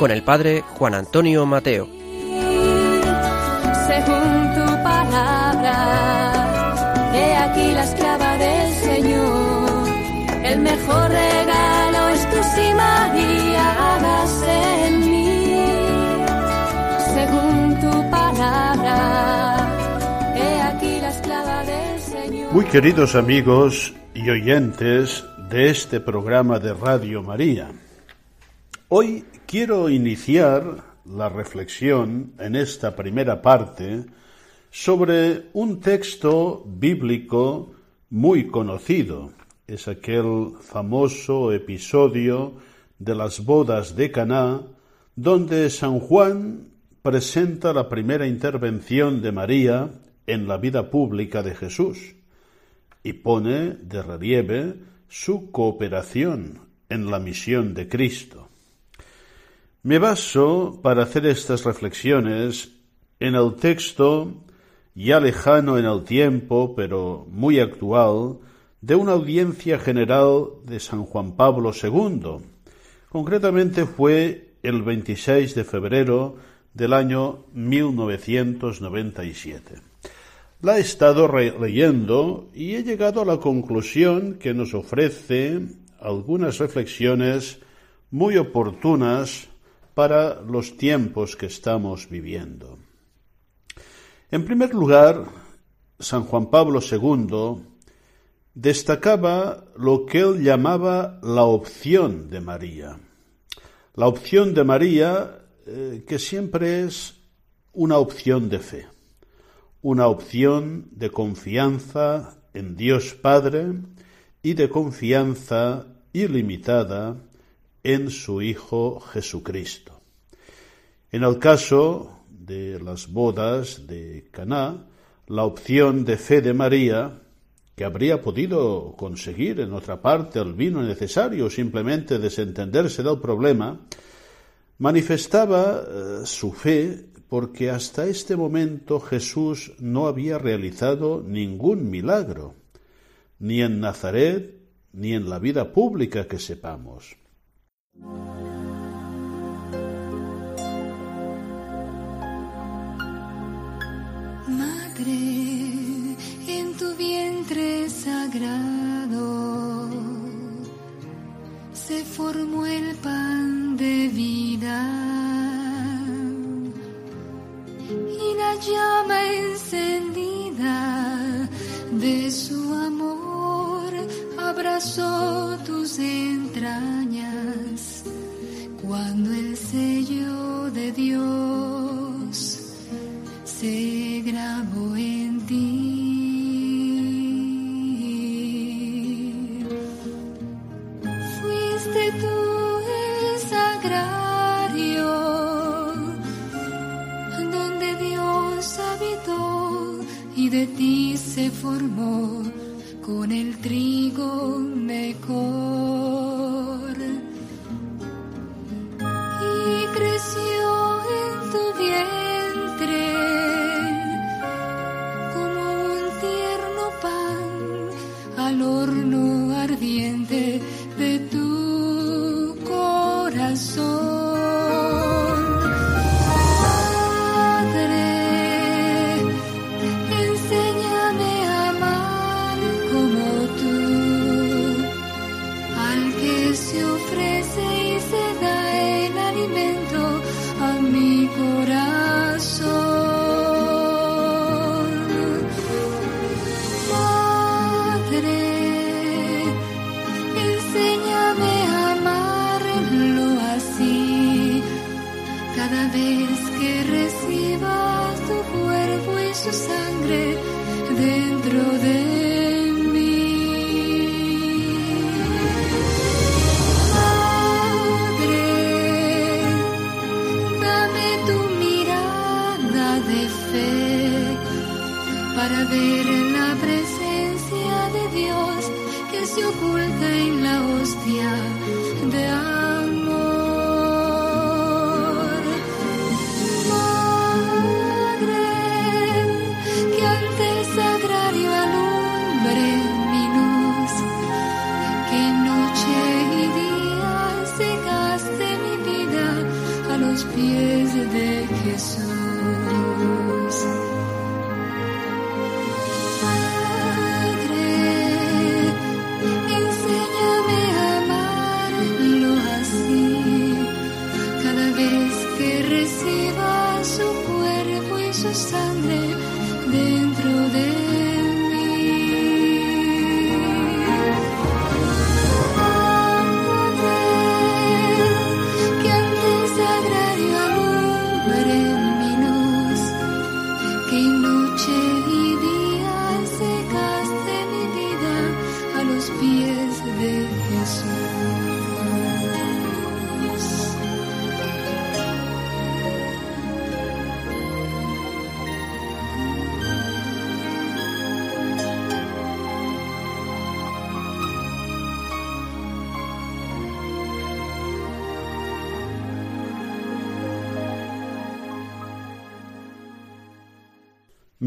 Con el padre Juan Antonio Mateo. Según tu palabra, he aquí la esclava del Señor. El mejor regalo es tu sí, María, hágase en mí. Según tu palabra, he aquí la esclava del Señor. Muy queridos amigos y oyentes de este programa de Radio María. Hoy quiero iniciar la reflexión en esta primera parte sobre un texto bíblico muy conocido. Es aquel famoso episodio de las bodas de Caná, donde San Juan presenta la primera intervención de María en la vida pública de Jesús y pone de relieve su cooperación en la misión de Cristo. Me baso para hacer estas reflexiones en el texto ya lejano en el tiempo, pero muy actual, de una audiencia general de San Juan Pablo II. Concretamente fue el 26 de febrero del año 1997. La he estado leyendo y he llegado a la conclusión que nos ofrece algunas reflexiones muy oportunas para los tiempos que estamos viviendo. En primer lugar, San Juan Pablo II destacaba lo que él llamaba la opción de María. La opción de María eh, que siempre es una opción de fe, una opción de confianza en Dios Padre y de confianza ilimitada en su Hijo Jesucristo. En el caso de las bodas de Caná, la opción de fe de María, que habría podido conseguir en otra parte el vino necesario o simplemente desentenderse del problema, manifestaba eh, su fe porque hasta este momento Jesús no había realizado ningún milagro, ni en Nazaret, ni en la vida pública que sepamos. Madre, en tu vientre sagrado se formó el pan de vida. Y la llama encendida de su amor abrazó tus se formó con el trigo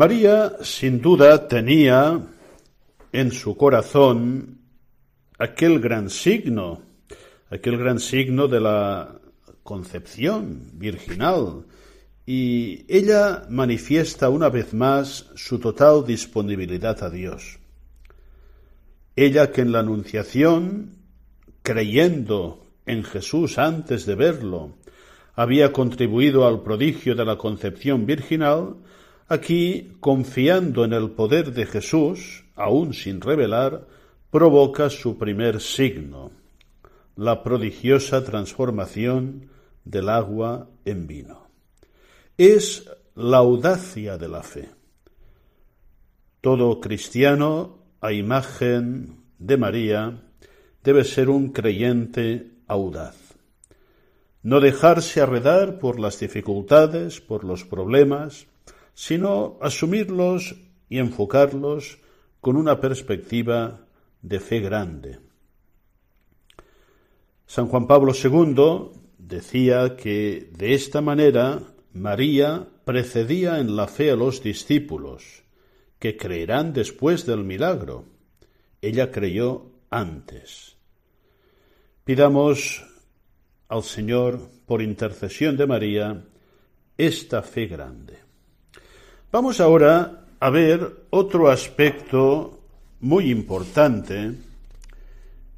María, sin duda, tenía en su corazón aquel gran signo, aquel gran signo de la concepción virginal, y ella manifiesta una vez más su total disponibilidad a Dios. Ella que en la Anunciación, creyendo en Jesús antes de verlo, había contribuido al prodigio de la concepción virginal, Aquí, confiando en el poder de Jesús, aún sin revelar, provoca su primer signo, la prodigiosa transformación del agua en vino. Es la audacia de la fe. Todo cristiano, a imagen de María, debe ser un creyente audaz. No dejarse arredar por las dificultades, por los problemas, sino asumirlos y enfocarlos con una perspectiva de fe grande. San Juan Pablo II decía que de esta manera María precedía en la fe a los discípulos, que creerán después del milagro. Ella creyó antes. Pidamos al Señor, por intercesión de María, esta fe grande. Vamos ahora a ver otro aspecto muy importante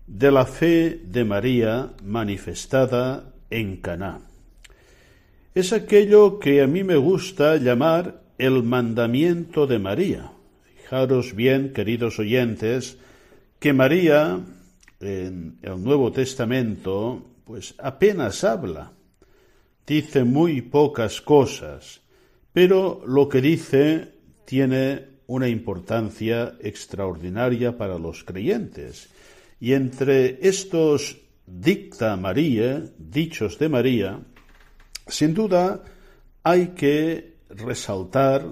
de la fe de María manifestada en Caná. Es aquello que a mí me gusta llamar el mandamiento de María. Fijaros bien, queridos oyentes, que María en el Nuevo Testamento pues apenas habla, dice muy pocas cosas, pero lo que dice tiene una importancia extraordinaria para los creyentes. Y entre estos dicta María, dichos de María, sin duda hay que resaltar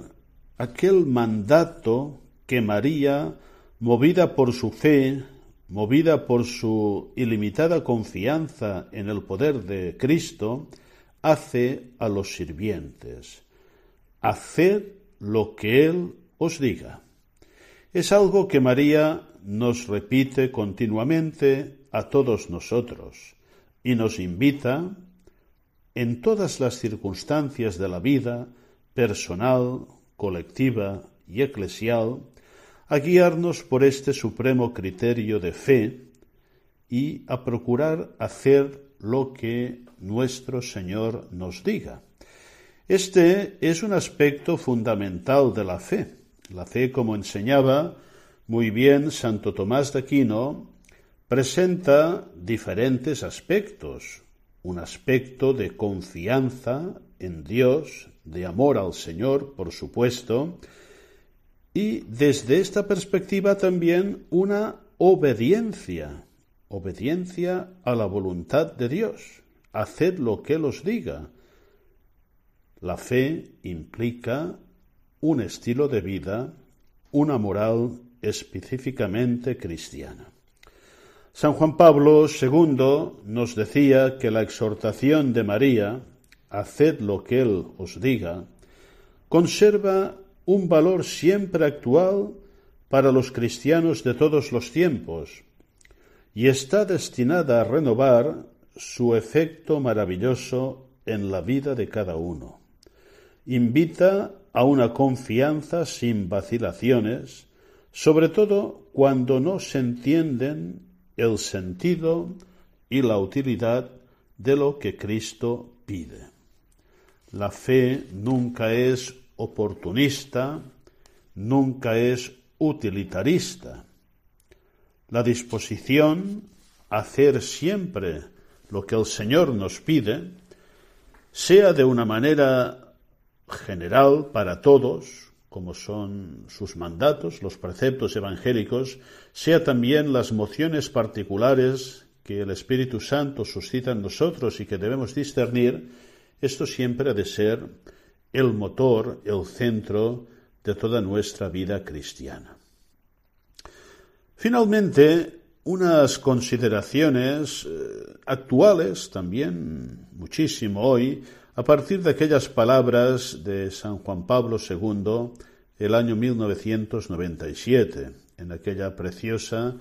aquel mandato que María, movida por su fe, movida por su ilimitada confianza en el poder de Cristo, hace a los sirvientes. Haced lo que Él os diga. Es algo que María nos repite continuamente a todos nosotros y nos invita en todas las circunstancias de la vida personal, colectiva y eclesial a guiarnos por este supremo criterio de fe y a procurar hacer lo que nuestro Señor nos diga. Este es un aspecto fundamental de la fe. La fe, como enseñaba muy bien Santo Tomás de Aquino, presenta diferentes aspectos. Un aspecto de confianza en Dios, de amor al Señor, por supuesto, y desde esta perspectiva también una obediencia, obediencia a la voluntad de Dios. Haced lo que Él os diga la fe implica un estilo de vida, una moral específicamente cristiana. San Juan Pablo II nos decía que la exhortación de María, haced lo que Él os diga, conserva un valor siempre actual para los cristianos de todos los tiempos y está destinada a renovar su efecto maravilloso en la vida de cada uno. Invita a una confianza sin vacilaciones, sobre todo cuando no se entienden el sentido y la utilidad de lo que Cristo pide. La fe nunca es oportunista, nunca es utilitarista. La disposición a hacer siempre lo que el Señor nos pide, sea de una manera general para todos, como son sus mandatos, los preceptos evangélicos, sea también las mociones particulares que el Espíritu Santo suscita en nosotros y que debemos discernir, esto siempre ha de ser el motor, el centro de toda nuestra vida cristiana. Finalmente, unas consideraciones eh, actuales también muchísimo hoy a partir de aquellas palabras de San Juan Pablo II el año 1997, en aquella preciosa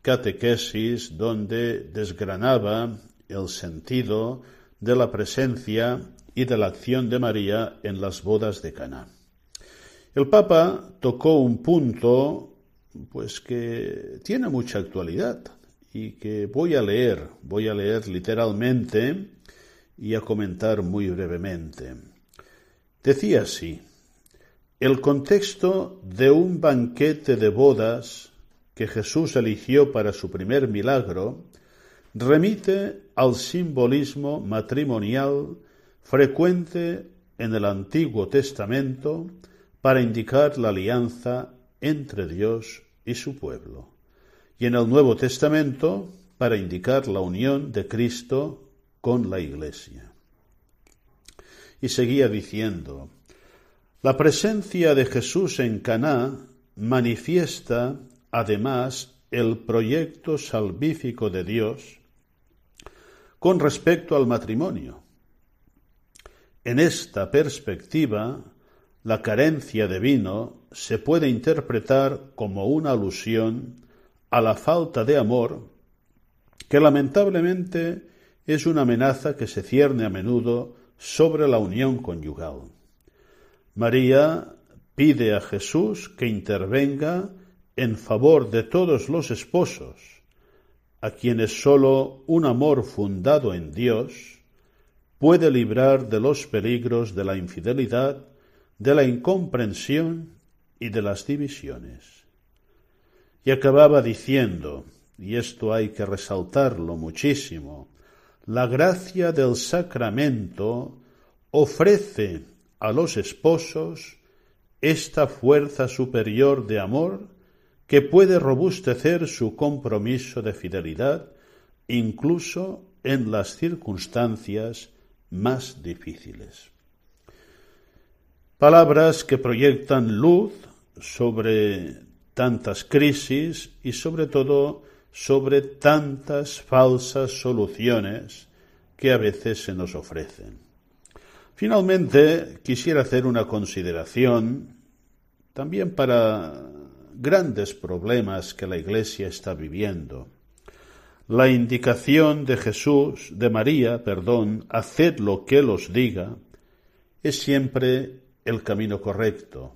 catequesis donde desgranaba el sentido de la presencia y de la acción de María en las bodas de Caná. El Papa tocó un punto pues que tiene mucha actualidad y que voy a leer, voy a leer literalmente y a comentar muy brevemente. Decía así, el contexto de un banquete de bodas que Jesús eligió para su primer milagro remite al simbolismo matrimonial frecuente en el Antiguo Testamento para indicar la alianza entre Dios y su pueblo, y en el Nuevo Testamento para indicar la unión de Cristo con la Iglesia. Y seguía diciendo, la presencia de Jesús en Caná manifiesta además el proyecto salvífico de Dios con respecto al matrimonio. En esta perspectiva, la carencia de vino se puede interpretar como una alusión a la falta de amor que lamentablemente es una amenaza que se cierne a menudo sobre la unión conyugal. María pide a Jesús que intervenga en favor de todos los esposos, a quienes sólo un amor fundado en Dios puede librar de los peligros de la infidelidad de la incomprensión y de las divisiones. Y acababa diciendo, y esto hay que resaltarlo muchísimo, la gracia del sacramento ofrece a los esposos esta fuerza superior de amor que puede robustecer su compromiso de fidelidad incluso en las circunstancias más difíciles. Palabras que proyectan luz sobre tantas crisis y sobre todo sobre tantas falsas soluciones que a veces se nos ofrecen. Finalmente, quisiera hacer una consideración también para grandes problemas que la Iglesia está viviendo. La indicación de Jesús, de María, perdón, haced lo que Él os diga, es siempre el camino correcto,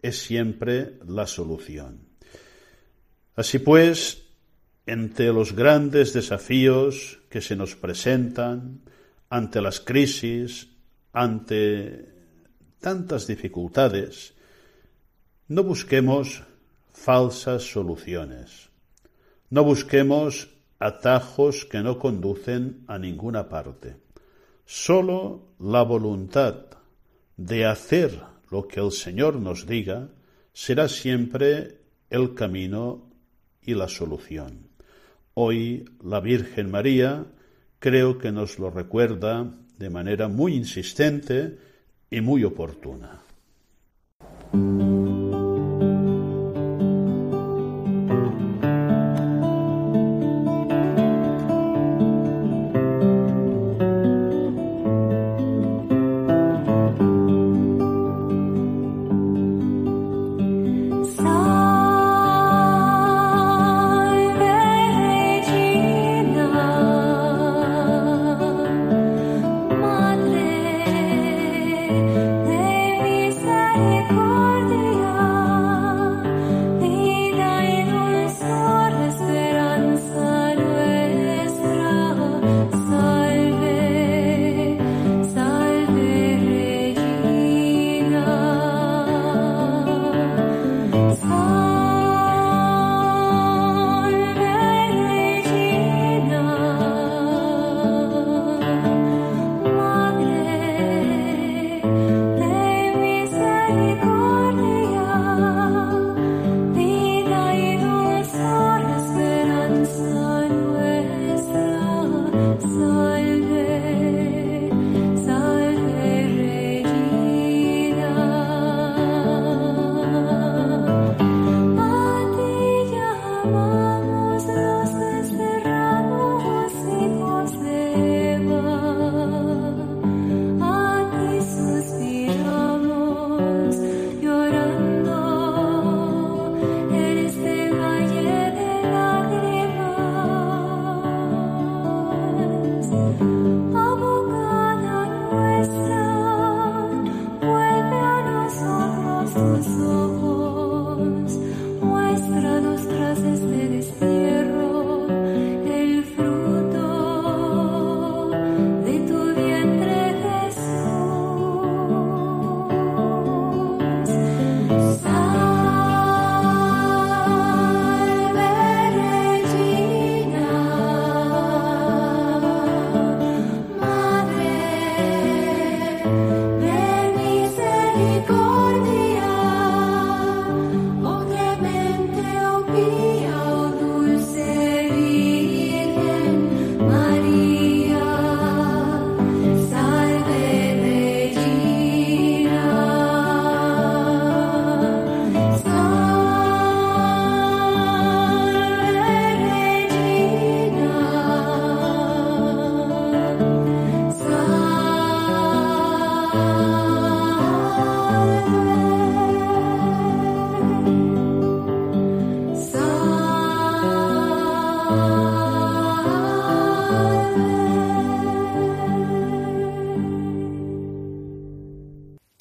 es siempre la solución. Así pues, entre los grandes desafíos que se nos presentan, ante las crisis, ante tantas dificultades, no busquemos falsas soluciones, no busquemos atajos que no conducen a ninguna parte. Solo la voluntad de hacer lo que el Señor nos diga será siempre el camino y la solución. Hoy la Virgen María creo que nos lo recuerda de manera muy insistente y muy oportuna.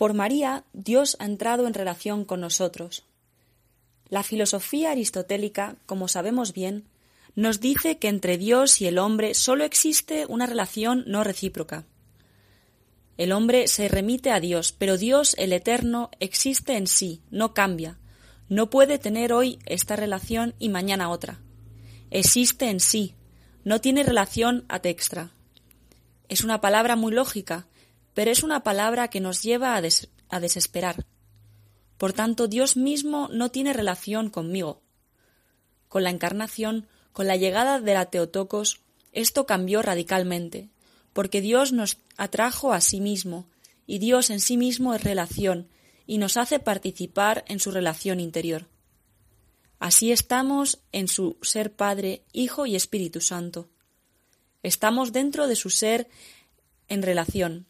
Por María, Dios ha entrado en relación con nosotros. La filosofía aristotélica, como sabemos bien, nos dice que entre Dios y el hombre sólo existe una relación no recíproca. El hombre se remite a Dios, pero Dios, el Eterno, existe en sí, no cambia. No puede tener hoy esta relación y mañana otra. Existe en sí, no tiene relación ad extra. Es una palabra muy lógica, pero es una palabra que nos lleva a, desesperar. Por tanto, Dios mismo no tiene relación conmigo. Con la encarnación, con la llegada de la Teotocos, esto cambió radicalmente, porque Dios nos atrajo a sí mismo, y Dios en sí mismo es relación, y nos hace participar en su relación interior. Así estamos en su ser Padre, Hijo y Espíritu Santo. Estamos dentro de su ser en relación,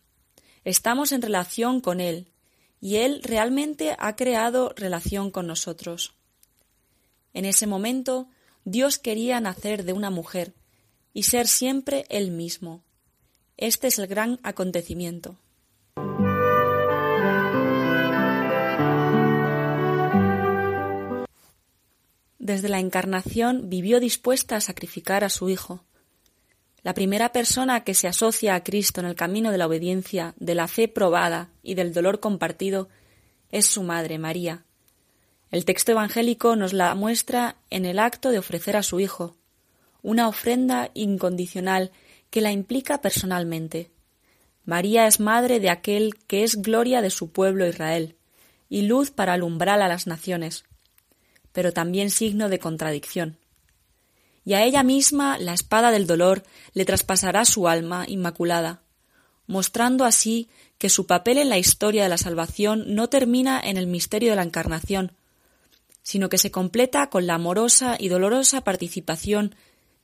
Estamos en relación con Él y Él realmente ha creado relación con nosotros. En ese momento, Dios quería nacer de una mujer y ser siempre Él mismo. Este es el gran acontecimiento. Desde la encarnación vivió dispuesta a sacrificar a su Hijo, la primera persona que se asocia a Cristo en el camino de la obediencia, de la fe probada y del dolor compartido es su madre, María. El texto evangélico nos la muestra en el acto de ofrecer a su Hijo, una ofrenda incondicional que la implica personalmente. María es madre de aquel que es gloria de su pueblo Israel, y luz para alumbrar a las naciones, pero también signo de contradicción y a ella misma la espada del dolor le traspasará su alma inmaculada, mostrando así que su papel en la historia de la salvación no termina en el misterio de la encarnación, sino que se completa con la amorosa y dolorosa participación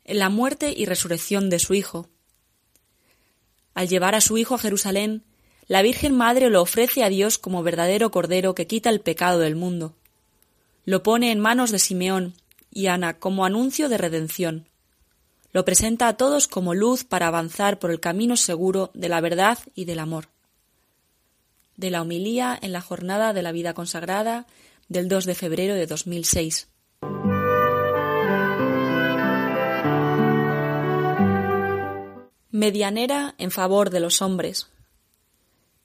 en la muerte y resurrección de su Hijo. Al llevar a su Hijo a Jerusalén, la Virgen Madre lo ofrece a Dios como verdadero Cordero que quita el pecado del mundo. Lo pone en manos de Simeón, y Ana como anuncio de redención. Lo presenta a todos como luz para avanzar por el camino seguro de la verdad y del amor. De la homilía en la jornada de la vida consagrada del 2 de febrero de 2006. Medianera en favor de los hombres.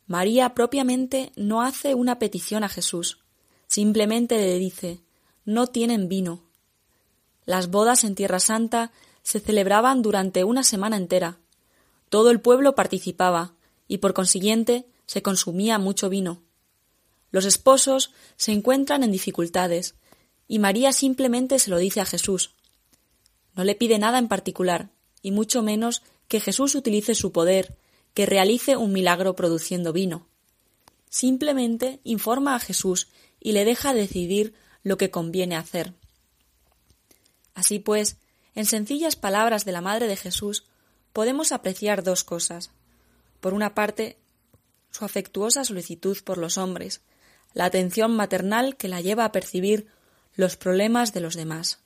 María propiamente no hace una petición a Jesús, simplemente le dice, no tienen vino. Las bodas en Tierra Santa se celebraban durante una semana entera. Todo el pueblo participaba y por consiguiente se consumía mucho vino. Los esposos se encuentran en dificultades y María simplemente se lo dice a Jesús. No le pide nada en particular y mucho menos que Jesús utilice su poder, que realice un milagro produciendo vino. Simplemente informa a Jesús y le deja decidir lo que conviene hacer. Así pues, en sencillas palabras de la Madre de Jesús, podemos apreciar dos cosas. Por una parte, su afectuosa solicitud por los hombres, la atención maternal que la lleva a percibir los problemas de los demás.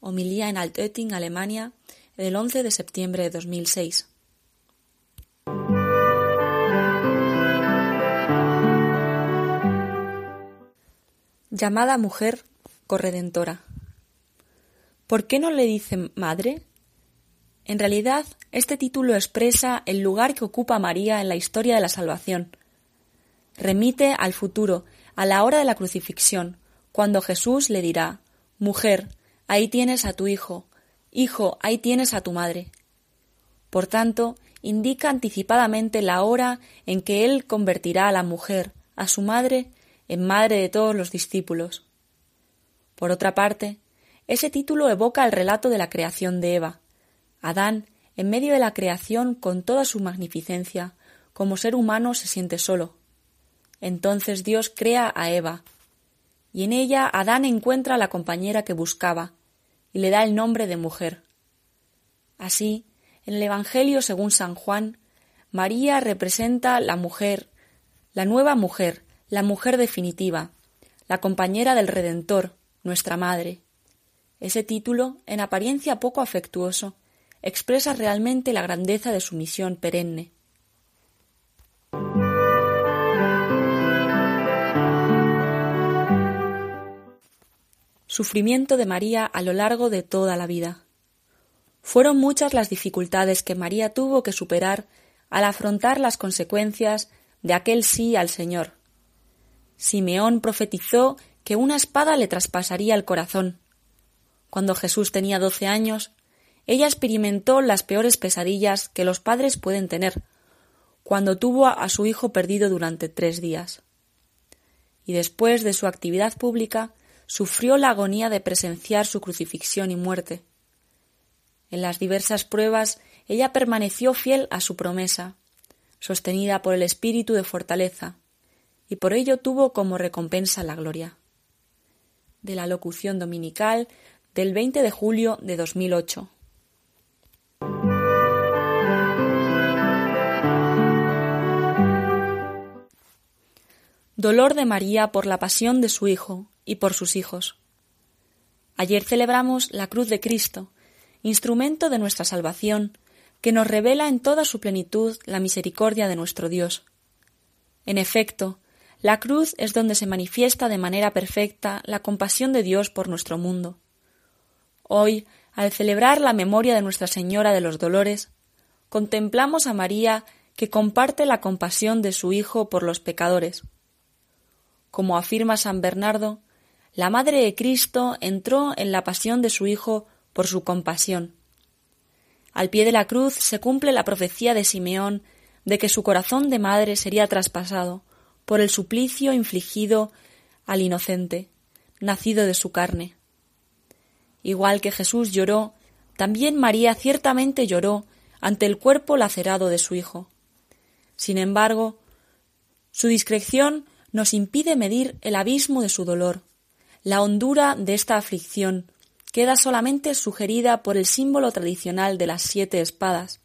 Homilía en Altötting, Alemania, el 11 de septiembre de 2006. Llamada mujer corredentora. ¿Por qué no le dicen madre? En realidad, este título expresa el lugar que ocupa María en la historia de la salvación. Remite al futuro, a la hora de la crucifixión, cuando Jesús le dirá Mujer, ahí tienes a tu hijo, hijo, ahí tienes a tu madre. Por tanto, indica anticipadamente la hora en que Él convertirá a la mujer, a su madre, en madre de todos los discípulos. Por otra parte, ese título evoca el relato de la creación de Eva. Adán, en medio de la creación con toda su magnificencia, como ser humano se siente solo. Entonces Dios crea a Eva, y en ella Adán encuentra a la compañera que buscaba, y le da el nombre de mujer. Así, en el Evangelio según San Juan, María representa la mujer, la nueva mujer, la mujer definitiva, la compañera del Redentor, nuestra madre. Ese título, en apariencia poco afectuoso, expresa realmente la grandeza de su misión perenne. Sufrimiento de María a lo largo de toda la vida. Fueron muchas las dificultades que María tuvo que superar al afrontar las consecuencias de aquel sí al Señor, Simeón profetizó que una espada le traspasaría el corazón. Cuando Jesús tenía doce años, ella experimentó las peores pesadillas que los padres pueden tener, cuando tuvo a su hijo perdido durante tres días. Y después de su actividad pública, sufrió la agonía de presenciar su crucifixión y muerte. En las diversas pruebas, ella permaneció fiel a su promesa, sostenida por el espíritu de fortaleza, y por ello tuvo como recompensa la gloria. De la locución dominical del 20 de julio de 2008. Dolor de María por la pasión de su Hijo y por sus hijos. Ayer celebramos la cruz de Cristo, instrumento de nuestra salvación, que nos revela en toda su plenitud la misericordia de nuestro Dios. En efecto, la cruz es donde se manifiesta de manera perfecta la compasión de Dios por nuestro mundo. Hoy, al celebrar la memoria de Nuestra Señora de los Dolores, contemplamos a María que comparte la compasión de su Hijo por los pecadores. Como afirma San Bernardo, la Madre de Cristo entró en la pasión de su Hijo por su compasión. Al pie de la cruz se cumple la profecía de Simeón de que su corazón de madre sería traspasado, por el suplicio infligido al inocente, nacido de su carne. Igual que Jesús lloró, también María ciertamente lloró ante el cuerpo lacerado de su Hijo. Sin embargo, su discreción nos impide medir el abismo de su dolor. La hondura de esta aflicción queda solamente sugerida por el símbolo tradicional de las siete espadas.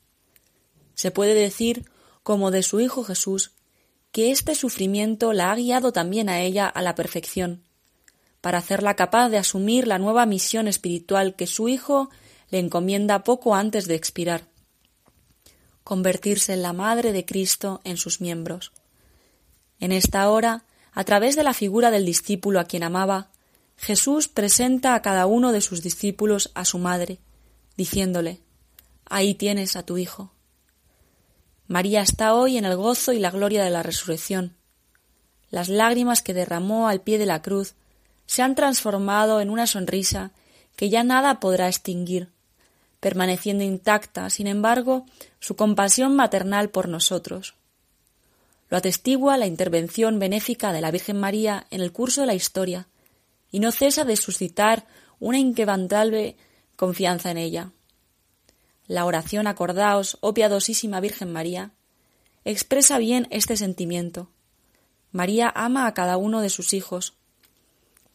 Se puede decir, como de su Hijo Jesús, que este sufrimiento la ha guiado también a ella a la perfección, para hacerla capaz de asumir la nueva misión espiritual que su Hijo le encomienda poco antes de expirar, convertirse en la Madre de Cristo en sus miembros. En esta hora, a través de la figura del discípulo a quien amaba, Jesús presenta a cada uno de sus discípulos a su madre, diciéndole Ahí tienes a tu Hijo. María está hoy en el gozo y la gloria de la resurrección. Las lágrimas que derramó al pie de la cruz se han transformado en una sonrisa que ya nada podrá extinguir, permaneciendo intacta, sin embargo, su compasión maternal por nosotros. Lo atestigua la intervención benéfica de la Virgen María en el curso de la historia, y no cesa de suscitar una inquebrantable confianza en ella la oración acordaos, oh piadosísima Virgen María, expresa bien este sentimiento. María ama a cada uno de sus hijos,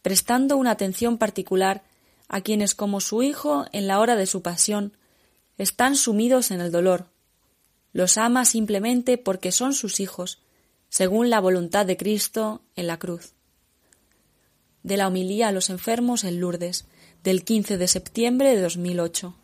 prestando una atención particular a quienes como su Hijo en la hora de su pasión están sumidos en el dolor. Los ama simplemente porque son sus hijos, según la voluntad de Cristo en la cruz. De la homilía a los enfermos en Lourdes, del 15 de septiembre de 2008.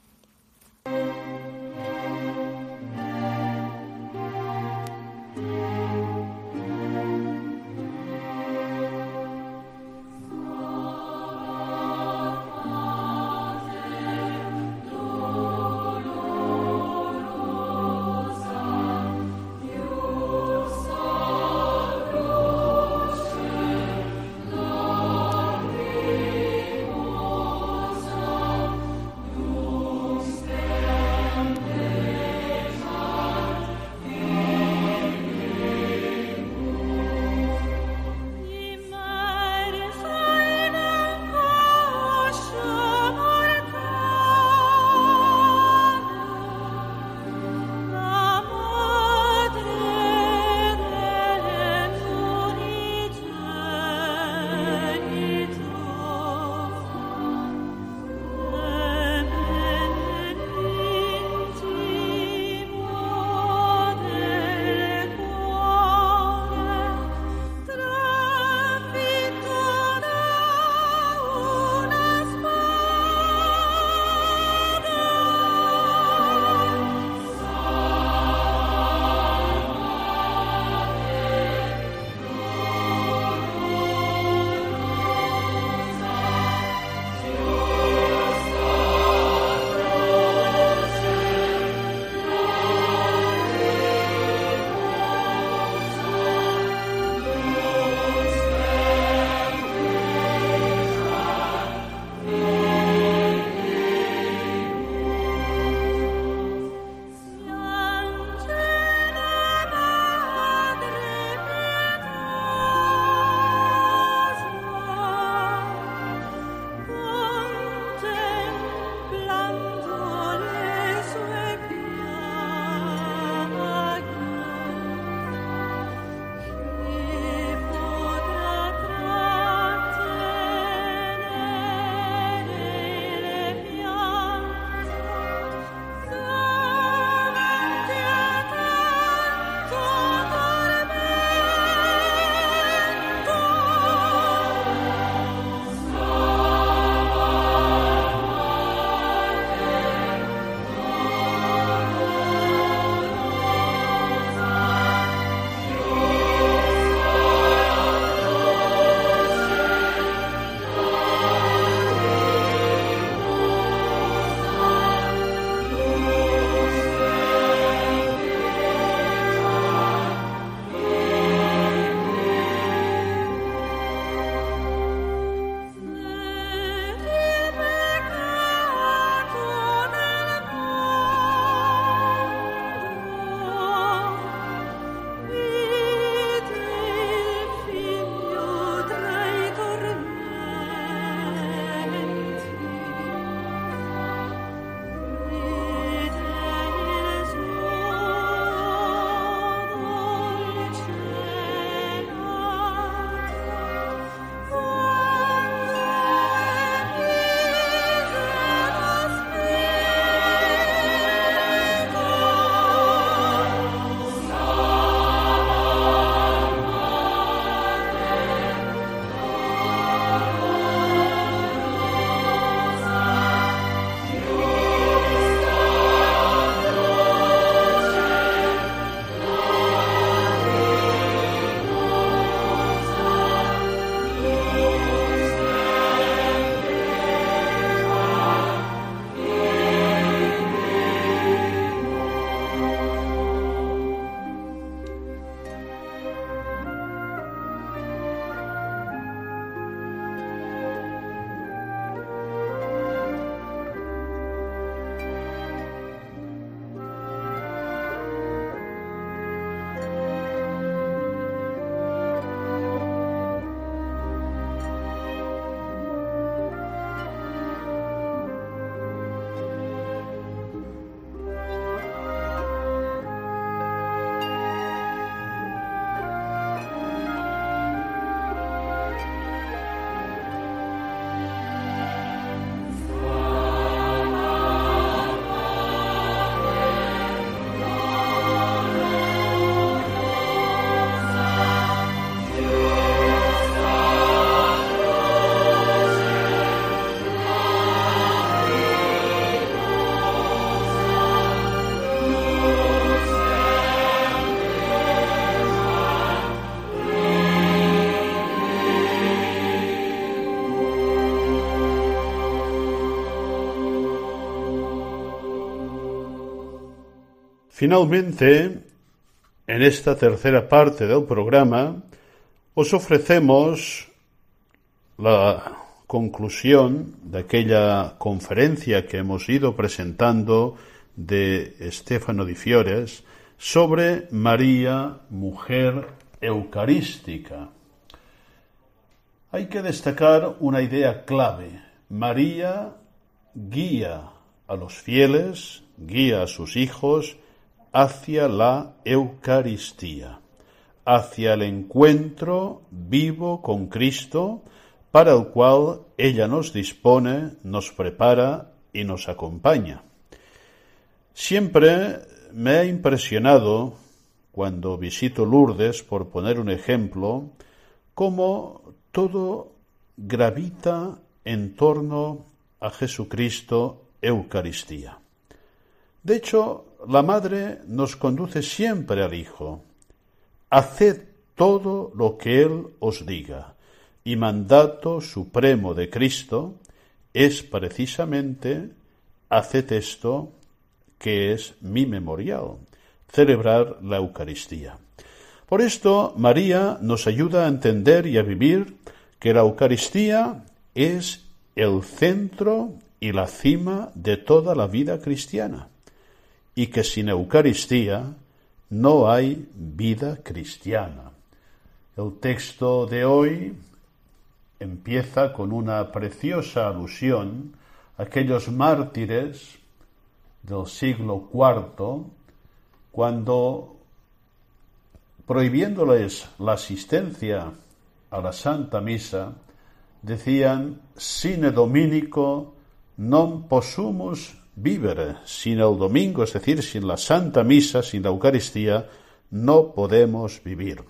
Finalmente, en esta tercera parte del programa, os ofrecemos la conclusión de aquella conferencia que hemos ido presentando de Estefano di Fiores sobre María, mujer eucarística. Hay que destacar una idea clave. María guía a los fieles, guía a sus hijos hacia la Eucaristía, hacia el encuentro vivo con Cristo, para el cual ella nos dispone, nos prepara y nos acompaña. Siempre me ha impresionado, cuando visito Lourdes, por poner un ejemplo, cómo todo gravita en torno a Jesucristo Eucaristía. De hecho, la Madre nos conduce siempre al Hijo. Haced todo lo que Él os diga y mandato supremo de Cristo es precisamente haced esto que es mi memorial, celebrar la Eucaristía. Por esto, María nos ayuda a entender y a vivir que la Eucaristía es el centro y la cima de toda la vida cristiana, y que sin Eucaristía no hay vida cristiana. El texto de hoy empieza con una preciosa alusión a aquellos mártires del siglo IV, cuando prohibiéndoles la asistencia a la Santa Misa, decían sine dominico non possumus vivere, sin el domingo, es decir, sin la Santa Misa, sin la Eucaristía, no podemos vivir.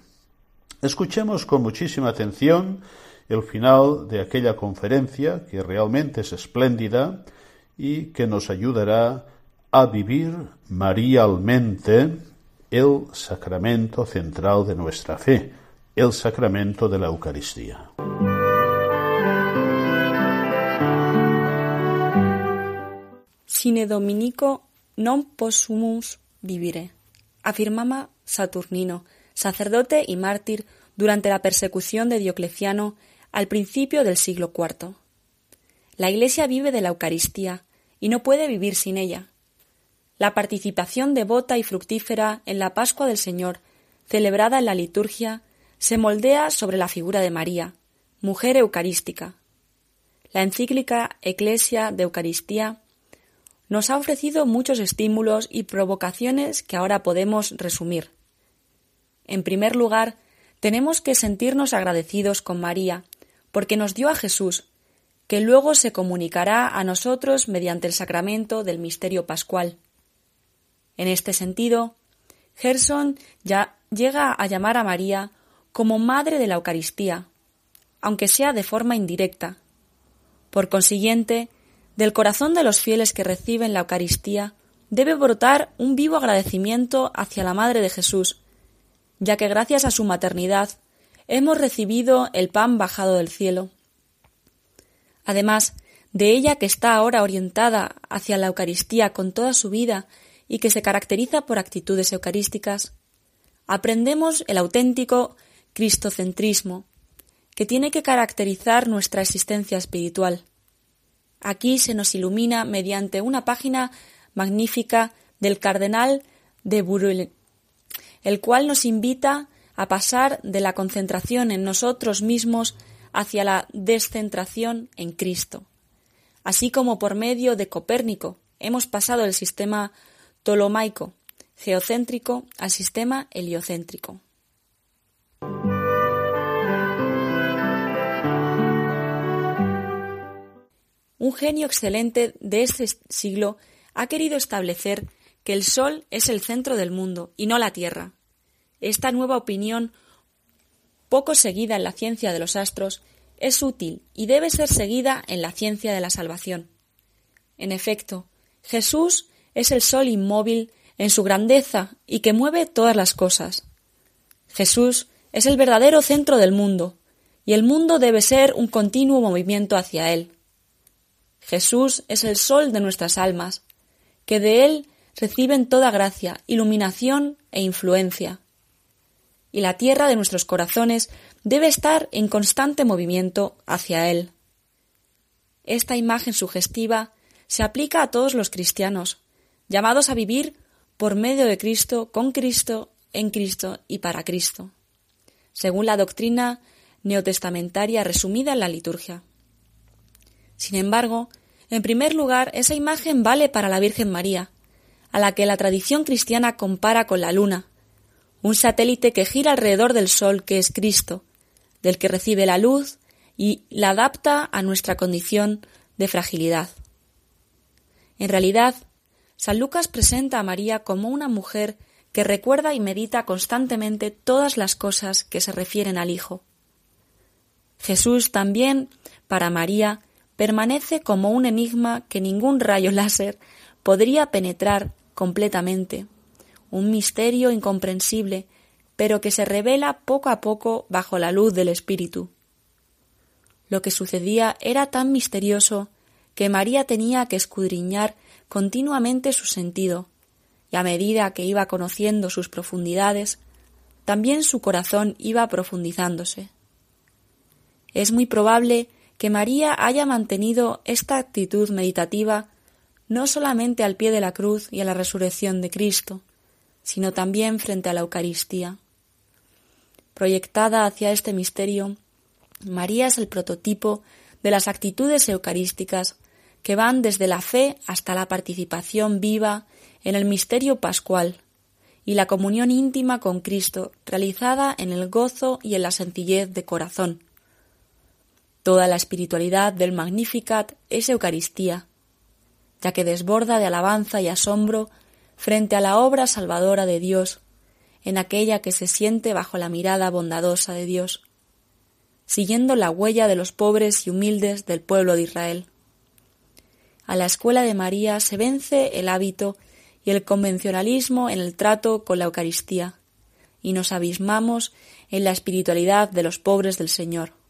Escuchemos con muchísima atención el final de aquella conferencia que realmente es espléndida y que nos ayudará a vivir marialmente el sacramento central de nuestra fe, el sacramento de la Eucaristía. Dominico non possumus vivire, afirmaba Saturnino, sacerdote y mártir durante la persecución de Diocleciano al principio del siglo IV. La Iglesia vive de la Eucaristía y no puede vivir sin ella. La participación devota y fructífera en la Pascua del Señor, celebrada en la liturgia, se moldea sobre la figura de María, mujer eucarística. La encíclica Eclesia de Eucaristía nos ha ofrecido muchos estímulos y provocaciones que ahora podemos resumir. En primer lugar, tenemos que sentirnos agradecidos con María, porque nos dio a Jesús, que luego se comunicará a nosotros mediante el sacramento del misterio pascual. En este sentido, Gerson ya llega a llamar a María como Madre de la Eucaristía, aunque sea de forma indirecta. Por consiguiente, del corazón de los fieles que reciben la Eucaristía debe brotar un vivo agradecimiento hacia la Madre de Jesús, ya que gracias a su maternidad hemos recibido el pan bajado del cielo. Además, de ella que está ahora orientada hacia la Eucaristía con toda su vida y que se caracteriza por actitudes eucarísticas, aprendemos el auténtico cristocentrismo, que tiene que caracterizar nuestra existencia espiritual. Aquí se nos ilumina mediante una página magnífica del cardenal de Bourrel, el cual nos invita a pasar de la concentración en nosotros mismos hacia la descentración en Cristo. Así como por medio de Copérnico hemos pasado del sistema tolomaico geocéntrico al sistema heliocéntrico. Un genio excelente de este siglo ha querido establecer que el Sol es el centro del mundo y no la Tierra, esta nueva opinión, poco seguida en la ciencia de los astros, es útil y debe ser seguida en la ciencia de la salvación. En efecto, Jesús es el sol inmóvil en su grandeza y que mueve todas las cosas. Jesús es el verdadero centro del mundo, y el mundo debe ser un continuo movimiento hacia él. Jesús es el sol de nuestras almas, que de él reciben toda gracia, iluminación e influencia. Y la tierra de nuestros corazones debe estar en constante movimiento hacia Él. Esta imagen sugestiva se aplica a todos los cristianos, llamados a vivir por medio de Cristo, con Cristo, en Cristo y para Cristo, según la doctrina neotestamentaria resumida en la liturgia. Sin embargo, en primer lugar, esa imagen vale para la Virgen María, a la que la tradición cristiana compara con la luna, un satélite que gira alrededor del Sol que es Cristo, del que recibe la luz y la adapta a nuestra condición de fragilidad. En realidad, San Lucas presenta a María como una mujer que recuerda y medita constantemente todas las cosas que se refieren al Hijo. Jesús también, para María, permanece como un enigma que ningún rayo láser podría penetrar completamente, un misterio incomprensible, pero que se revela poco a poco bajo la luz del Espíritu. Lo que sucedía era tan misterioso que María tenía que escudriñar continuamente su sentido, y a medida que iba conociendo sus profundidades, también su corazón iba profundizándose. Es muy probable que María haya mantenido esta actitud meditativa no solamente al pie de la cruz y a la resurrección de Cristo, sino también frente a la Eucaristía. Proyectada hacia este misterio, María es el prototipo de las actitudes eucarísticas que van desde la fe hasta la participación viva en el misterio pascual y la comunión íntima con Cristo realizada en el gozo y en la sencillez de corazón. Toda la espiritualidad del Magnificat es Eucaristía, ya que desborda de alabanza y asombro frente a la obra salvadora de Dios, en aquella que se siente bajo la mirada bondadosa de Dios siguiendo la huella de los pobres y humildes del pueblo de Israel. A la escuela de María se vence el hábito y el convencionalismo en el trato con la Eucaristía, y nos abismamos en la espiritualidad de los pobres del Señor.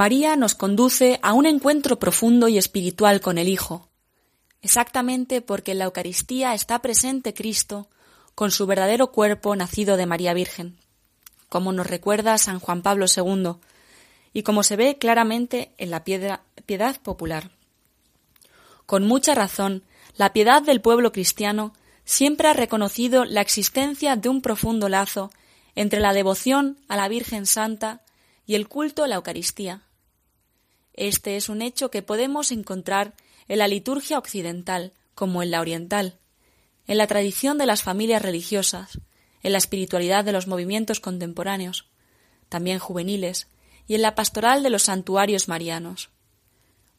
María nos conduce a un encuentro profundo y espiritual con el Hijo, exactamente porque en la Eucaristía está presente Cristo con su verdadero cuerpo nacido de María Virgen, como nos recuerda San Juan Pablo II, y como se ve claramente en la piedad popular. Con mucha razón, la piedad del pueblo cristiano siempre ha reconocido la existencia de un profundo lazo entre la devoción a la Virgen Santa y el culto a la Eucaristía. Este es un hecho que podemos encontrar en la liturgia occidental como en la oriental, en la tradición de las familias religiosas, en la espiritualidad de los movimientos contemporáneos, también juveniles, y en la pastoral de los santuarios marianos.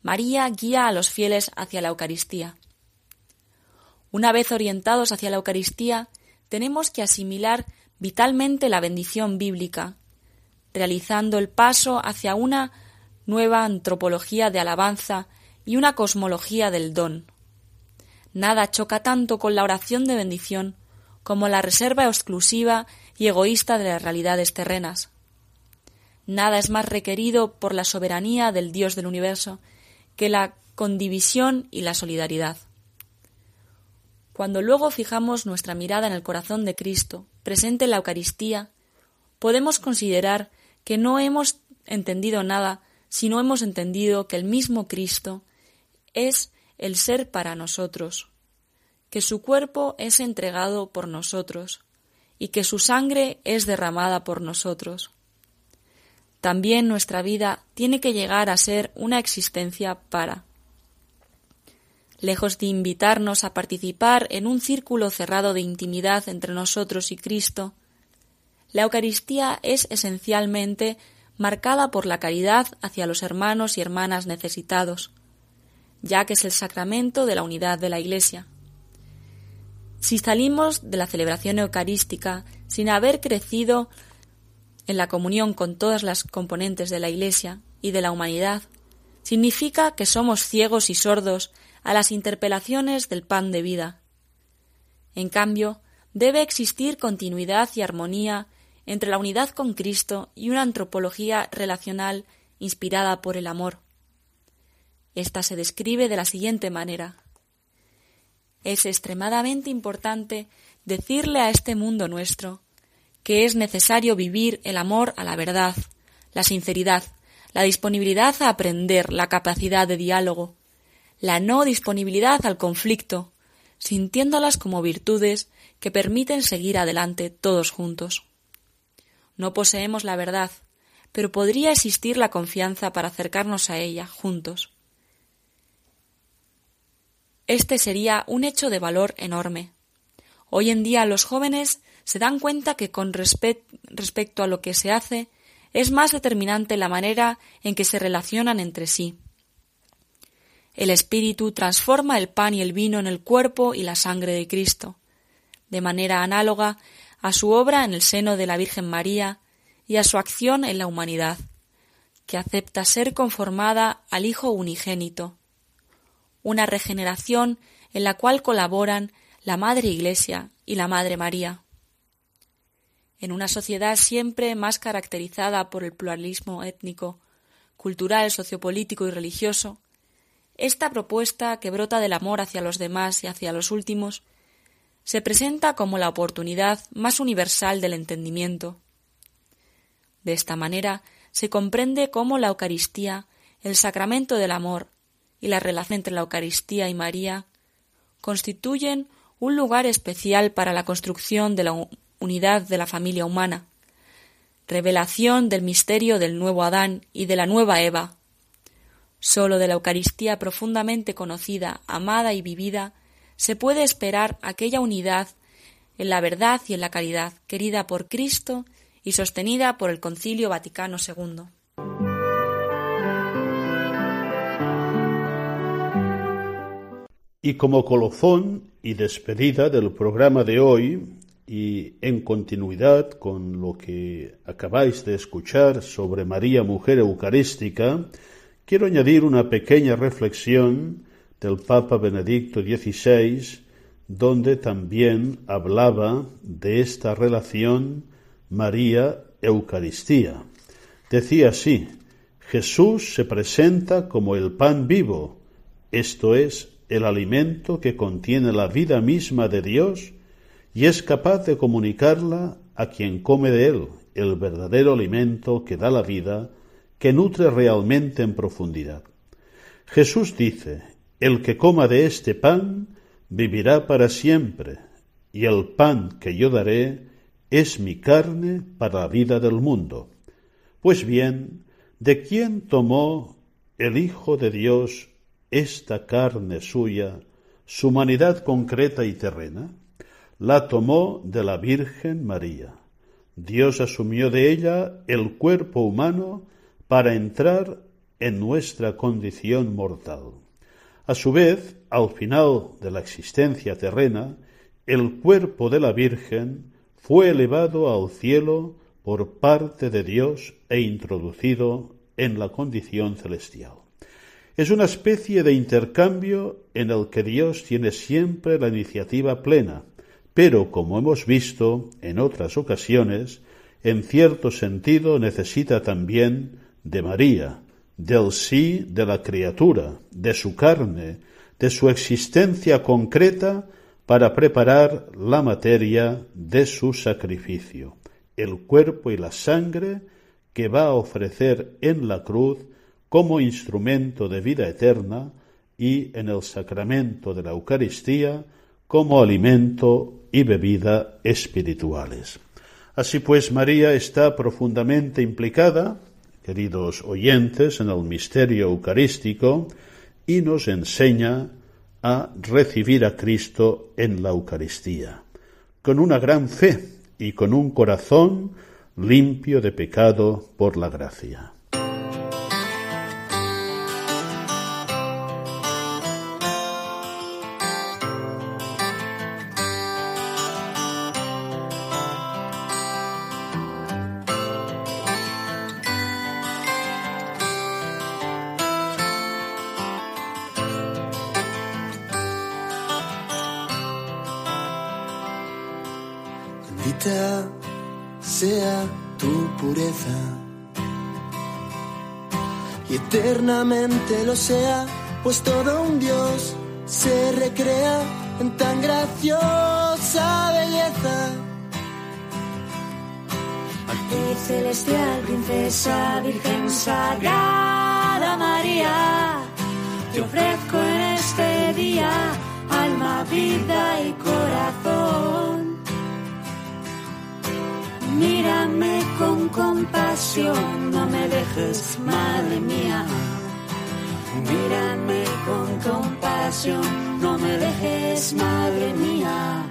María guía a los fieles hacia la Eucaristía. Una vez orientados hacia la Eucaristía, tenemos que asimilar vitalmente la bendición bíblica, realizando el paso hacia una nueva antropología de alabanza y una cosmología del don. Nada choca tanto con la oración de bendición como la reserva exclusiva y egoísta de las realidades terrenas. Nada es más requerido por la soberanía del Dios del universo que la condivisión y la solidaridad. Cuando luego fijamos nuestra mirada en el corazón de Cristo, presente en la Eucaristía, podemos considerar que no hemos entendido nada si no hemos entendido que el mismo Cristo es el ser para nosotros, que su cuerpo es entregado por nosotros y que su sangre es derramada por nosotros. También nuestra vida tiene que llegar a ser una existencia para. Lejos de invitarnos a participar en un círculo cerrado de intimidad entre nosotros y Cristo, la Eucaristía es esencialmente marcada por la caridad hacia los hermanos y hermanas necesitados, ya que es el sacramento de la unidad de la Iglesia. Si salimos de la celebración eucarística sin haber crecido en la comunión con todas las componentes de la Iglesia y de la humanidad, significa que somos ciegos y sordos a las interpelaciones del pan de vida. En cambio, debe existir continuidad y armonía entre la unidad con Cristo y una antropología relacional inspirada por el amor. Esta se describe de la siguiente manera. Es extremadamente importante decirle a este mundo nuestro que es necesario vivir el amor a la verdad, la sinceridad, la disponibilidad a aprender, la capacidad de diálogo, la no disponibilidad al conflicto, sintiéndolas como virtudes que permiten seguir adelante todos juntos. No poseemos la verdad, pero podría existir la confianza para acercarnos a ella juntos. Este sería un hecho de valor enorme. Hoy en día los jóvenes se dan cuenta que con respecto a lo que se hace es más determinante la manera en que se relacionan entre sí. El Espíritu transforma el pan y el vino en el cuerpo y la sangre de Cristo, de manera análoga a su obra en el seno de la Virgen María y a su acción en la humanidad, que acepta ser conformada al Hijo unigénito, una regeneración en la cual colaboran la Madre Iglesia y la Madre María. En una sociedad siempre más caracterizada por el pluralismo étnico, cultural, sociopolítico y religioso, esta propuesta que brota del amor hacia los demás y hacia los últimos se presenta como la oportunidad más universal del entendimiento. De esta manera se comprende cómo la Eucaristía, el sacramento del amor, y la relación entre la Eucaristía y María constituyen un lugar especial para la construcción de la unidad de la familia humana, revelación del misterio del nuevo Adán y de la nueva Eva. Sólo de la Eucaristía profundamente conocida, amada y vivida, se puede esperar aquella unidad en la verdad y en la caridad querida por Cristo y sostenida por el Concilio Vaticano II. Y como colofón y despedida del programa de hoy, y en continuidad con lo que acabáis de escuchar sobre María Mujer Eucarística, quiero añadir una pequeña reflexión del Papa Benedicto XVI, donde también hablaba de esta relación María Eucaristía. Decía así, Jesús se presenta como el pan vivo, esto es, el alimento que contiene la vida misma de Dios y es capaz de comunicarla a quien come de él, el verdadero alimento que da la vida, que nutre realmente en profundidad. Jesús dice, el que coma de este pan vivirá para siempre, y el pan que yo daré es mi carne para la vida del mundo. Pues bien, ¿de quién tomó el Hijo de Dios esta carne suya, su humanidad concreta y terrena? La tomó de la Virgen María. Dios asumió de ella el cuerpo humano para entrar en nuestra condición mortal. A su vez, al final de la existencia terrena, el cuerpo de la Virgen fue elevado al cielo por parte de Dios e introducido en la condición celestial. Es una especie de intercambio en el que Dios tiene siempre la iniciativa plena, pero, como hemos visto en otras ocasiones, en cierto sentido necesita también de María, del sí de la criatura, de su carne, de su existencia concreta para preparar la materia de su sacrificio, el cuerpo y la sangre que va a ofrecer en la cruz como instrumento de vida eterna y en el sacramento de la Eucaristía como alimento y bebida espirituales. Así pues, María está profundamente implicada, queridos oyentes, en el misterio eucarístico y nos enseña a recibir a Cristo en la Eucaristía, con una gran fe y con un corazón limpio de pecado por la gracia. Lo sea, pues todo un Dios se recrea en tan graciosa belleza. Arte celestial, princesa, virgen sagrada María, te ofrezco en este día alma, vida y corazón Mírame con compasión, no me dejes, madre mía. Mírame con compasión, no me dejes, madre mía.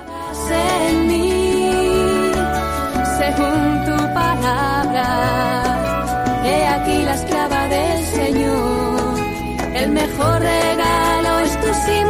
Mejor regalo es tu sí,